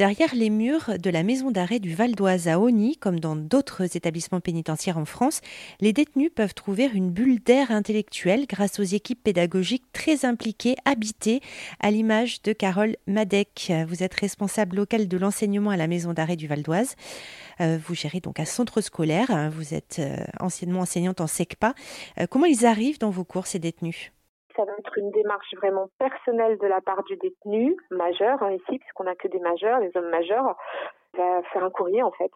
Derrière les murs de la maison d'arrêt du Val d'Oise à Oni, comme dans d'autres établissements pénitentiaires en France, les détenus peuvent trouver une bulle d'air intellectuel grâce aux équipes pédagogiques très impliquées, habitées, à l'image de Carole Madec. Vous êtes responsable local de l'enseignement à la maison d'arrêt du Val d'Oise. Euh, vous gérez donc un centre scolaire. Vous êtes euh, anciennement enseignante en SECPA. Euh, comment ils arrivent dans vos cours, ces détenus? Ça va être une démarche vraiment personnelle de la part du détenu majeur hein, ici, puisqu'on n'a que des majeurs, les hommes majeurs, va faire un courrier en fait.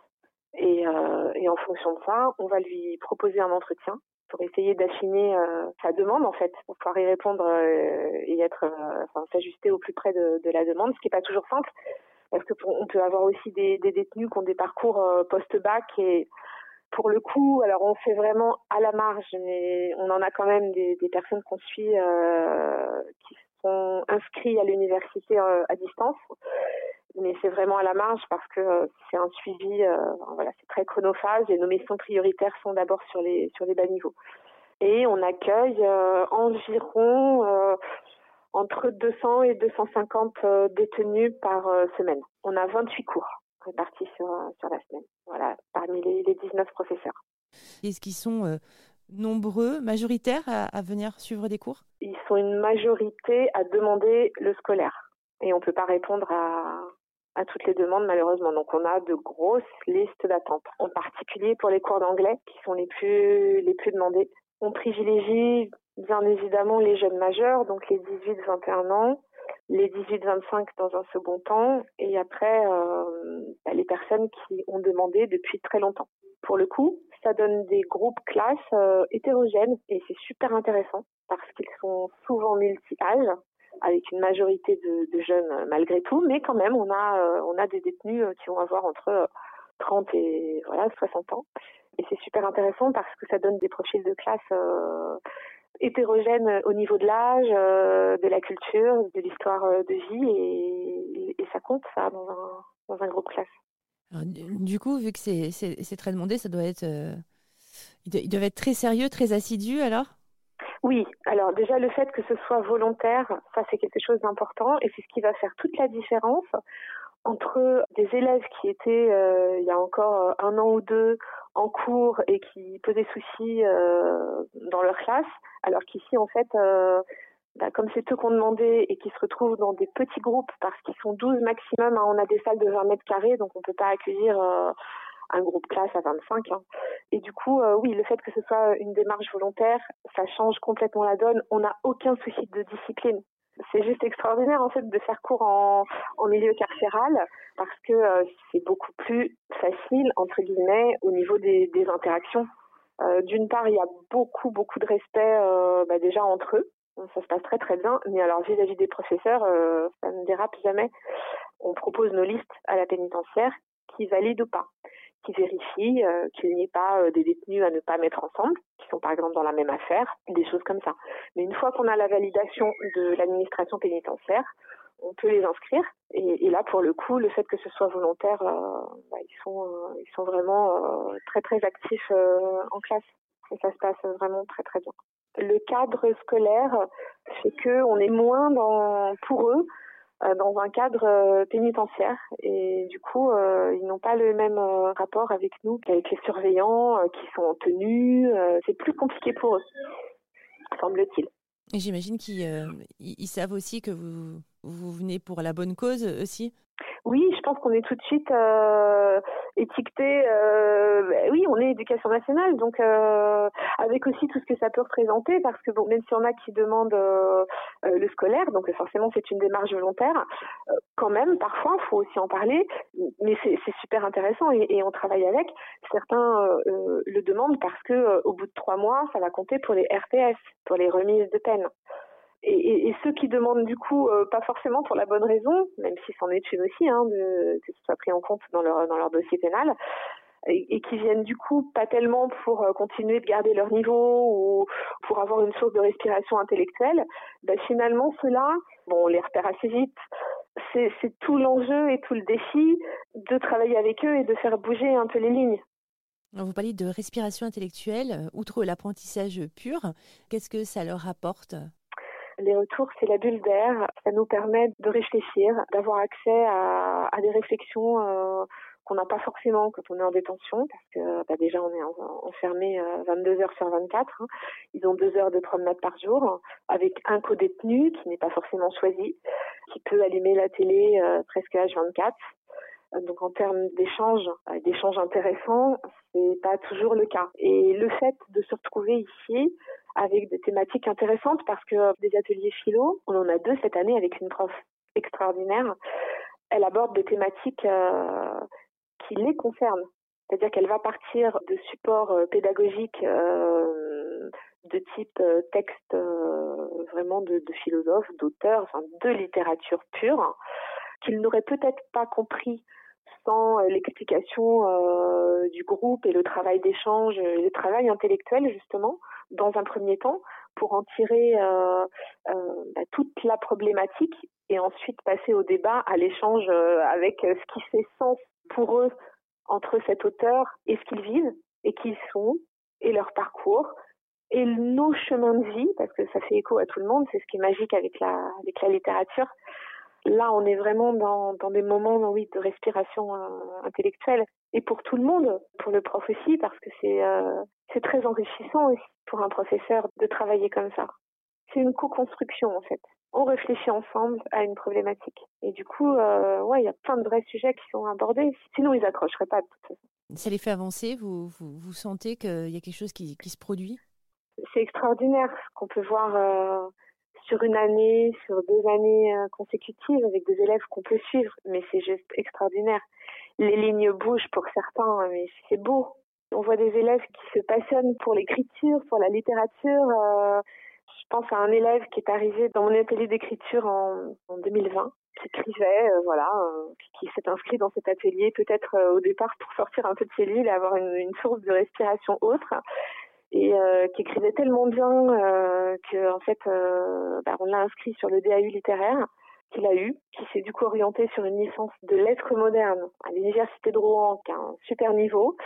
Et, euh, et, en fonction de ça, on va lui proposer un entretien pour essayer d'affiner euh, sa demande en fait, pour pouvoir y répondre euh, et être, enfin, s'ajuster au plus près de, la demande, ce qui n'est pas toujours simple, parce que on peut avoir aussi des, des détenus qui ont des parcours post-bac et pour le coup, alors on fait vraiment à la marge, mais on en a quand même des, personnes qu'on suit euh, qui sont inscrits à l'université euh, à distance. Mais c'est vraiment à la marge parce que euh, c'est un suivi, voilà, c'est très chronophage et nos missions prioritaires sont d'abord sur les sur les bas niveaux. Et on accueille environ entre 200 et 250 détenus par semaine. On a 28 cours répartis sur, sur la semaine, voilà, parmi les, les 19 professeurs. Est-ce qu'ils sont euh, nombreux, majoritaires à, à, venir suivre des cours? Ils sont une majorité à demander le scolaire. Et on ne peut pas répondre à, à toutes les demandes malheureusement. Donc on a de grosses listes d'attente, en particulier pour les cours d'anglais qui sont les plus, les plus demandés. On privilégie bien évidemment les jeunes majeurs, donc les 18-21 ans, les 18-25 dans un second temps, et après euh, les personnes qui ont demandé depuis très longtemps. Pour le coup, ça donne des groupes classes euh, hétérogènes et c'est super intéressant parce qu'ils sont souvent multi-âges avec une majorité de, jeunes malgré tout, mais quand même on a euh, on a des détenus qui vont avoir entre 30 et voilà 60 ans et c'est super intéressant parce que ça donne des profils de classe euh, hétérogènes au niveau de l'âge, euh, de la culture, de l'histoire de vie et, et, ça compte ça dans un dans un groupe classe. Du coup, vu que c'est très demandé, ça doit être euh, très sérieux, très assidus alors? Oui, alors déjà le fait que ce soit volontaire, ça c'est quelque chose d'important et c'est ce qui va faire toute la différence entre des élèves qui étaient euh, il y a encore un an ou deux en cours et qui posaient soucis euh, dans leur classe, alors qu'ici en fait, euh, bah, comme c'est eux qu'on demandait et qui se retrouvent dans des petits groupes parce qu'ils sont 12 maximum, hein, on a des salles de 20 mètres carrés, donc on peut pas accueillir euh, un groupe classe à 25. Hein. Et du coup, euh, oui, le fait que ce soit une démarche volontaire, ça change complètement la donne. On n'a aucun souci de discipline. C'est juste extraordinaire en fait de faire cours en, en milieu carcéral parce que euh, c'est beaucoup plus facile entre guillemets au niveau des, des interactions. Euh, D'une part, il y a beaucoup beaucoup de respect euh, bah, déjà entre eux, ça se passe très très bien. Mais alors vis-à-vis -vis des professeurs, euh, ça ne dérape jamais. On propose nos listes à la pénitentiaire qui valident ou pas qui vérifie euh, qu'il n'y ait pas euh, des détenus à ne pas mettre ensemble, qui sont par exemple dans la même affaire, des choses comme ça. Mais une fois qu'on a la validation de l'administration pénitentiaire, on peut les inscrire. Et, là, pour le coup, le fait que ce soit volontaire, euh, bah, ils sont euh, ils sont vraiment euh, très très actifs en classe. Et ça se passe vraiment très très bien. Le cadre scolaire fait que on est moins dans pour eux dans un cadre pénitentiaire et du coup euh, ils n'ont pas le même euh, rapport avec nous qu'avec les surveillants euh, qui sont en tenue c'est plus compliqué pour eux semble-t-il et j'imagine qu'ils ils savent aussi que vous vous venez pour la bonne cause aussi oui, je pense qu'on est tout de suite euh, étiqueté. Euh, bah oui, on est éducation nationale, donc euh, avec aussi tout ce que ça peut représenter, parce que bon, même si on a qui demandent euh, le scolaire, donc forcément c'est une démarche volontaire, quand même parfois faut aussi en parler, mais c'est super intéressant et, on travaille avec. Certains le demandent parce que au bout de trois mois, ça va compter pour les RPS, pour les remises de peine. Et, ceux qui demandent du coup euh, pas forcément pour la bonne raison, même si c'en est une aussi, hein, de, que ce soit pris en compte dans leur dans leur dossier pénal, et, et qui viennent du coup pas tellement pour euh, continuer de garder leur niveau ou pour avoir une source de respiration intellectuelle, bah, finalement ceux-là, bon, on les repère assez vite. C'est, c'est tout l'enjeu et tout le défi de travailler avec eux et de faire bouger un peu les lignes. Vous parlez de respiration intellectuelle, outre l'apprentissage pur, qu'est-ce que ça leur apporte? Les retours, c'est la bulle d'air. Ça nous permet de réfléchir, d'avoir accès à, des réflexions euh, qu'on n'a pas forcément quand on est en détention, parce que bah, déjà on est enfermé 22 euh, heures sur 24. Hein. Ils ont deux heures de promenade par jour, avec un co-détenu qui n'est pas forcément choisi, qui peut allumer la télé euh, presque H24. Donc en termes d'échanges, d'échanges intéressants, c'est pas toujours le cas. Et le fait de se retrouver ici avec des thématiques intéressantes, parce que des ateliers philo, on en a deux cette année avec une prof extraordinaire. Elle aborde des thématiques euh, qui les concernent. C'est-à-dire qu'elle va partir de supports euh, pédagogiques euh, de type euh, texte vraiment de, de philosophes, d'auteurs, enfin, de littérature pure, qu'ils n'auraient peut-être pas compris sans l'explication du groupe et le travail d'échange, le travail intellectuel justement, dans un premier temps, pour en tirer bah, toute la problématique et ensuite passer au débat, à l'échange avec ce qui fait sens pour eux entre cet auteur et ce qu'ils vivent et qui ils sont et leur parcours et nos chemins de vie parce que ça fait écho à tout le monde c'est ce qui est magique avec la avec la littérature. Là on est vraiment dans, dans des moments oui de respiration euh, intellectuelle. Et pour tout le monde pour le prof aussi parce que c'est euh, c'est très enrichissant aussi pour un professeur de travailler comme ça. C'est une co-construction en fait on réfléchit ensemble à une problématique. Et du coup, euh, ouais, il y a plein de vrais sujets qui sont abordés. Sinon, ils accrocheraient pas de toute façon. Ça les fait avancer? Vous, vous, sentez qu'il y a quelque chose qui, qui se produit? C'est extraordinaire ce qu'on peut voir euh, sur une année, sur deux années euh, consécutives avec des élèves qu'on peut suivre. Mais c'est juste extraordinaire. Les lignes bougent pour certains, mais c'est beau. On voit des élèves qui se passionnent pour l'écriture, pour la littérature. Je pense à un élève qui est arrivé dans mon atelier d'écriture en, en 2020 qui écrivait, euh, voilà, euh, qui s'est inscrit dans cet atelier peut-être euh, au départ pour sortir un peu de ses lits et avoir une, une source de respiration autre, et qui écrivait tellement bien que en fait, bah, on l'a inscrit sur le DAU littéraire qu'il a eu, qui s'est du coup orienté sur une licence de lettres modernes à l'université de Rouen, qui a un super niveau,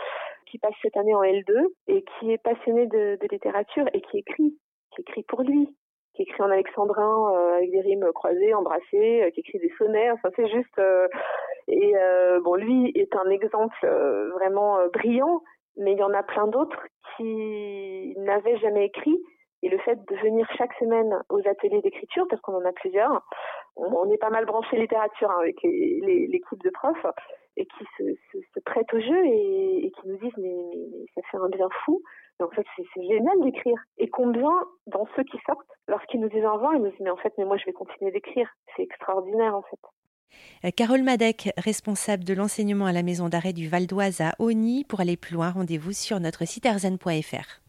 qui passe cette année en L2 et qui est passionné de, de littérature et qui écrit écrit pour lui, qui écrit en alexandrin euh, avec des rimes croisées, embrassées, euh, qui écrit des sonnets. Enfin, c'est juste. Euh, et bon, lui est un exemple vraiment brillant, mais il y en a plein d'autres qui n'avaient jamais écrit. Et le fait de venir chaque semaine aux ateliers d'écriture, parce qu'on en a plusieurs, on, est pas mal branché littérature hein, avec l'équipe de profs, et qui se, se, prêtent au jeu et, qui nous disent mais, mais, ça fait un bien fou en fait, c'est génial d'écrire. Et combien, dans ceux qui sortent, lorsqu'ils nous disent au revoir, ils nous disent, mais en fait, mais moi, je vais continuer d'écrire. C'est extraordinaire, en fait. Euh, Carole Madec, responsable de l'enseignement à la maison d'arrêt du Val d'Oise à Oni. Pour aller plus loin, rendez-vous sur notre site erzen.fr.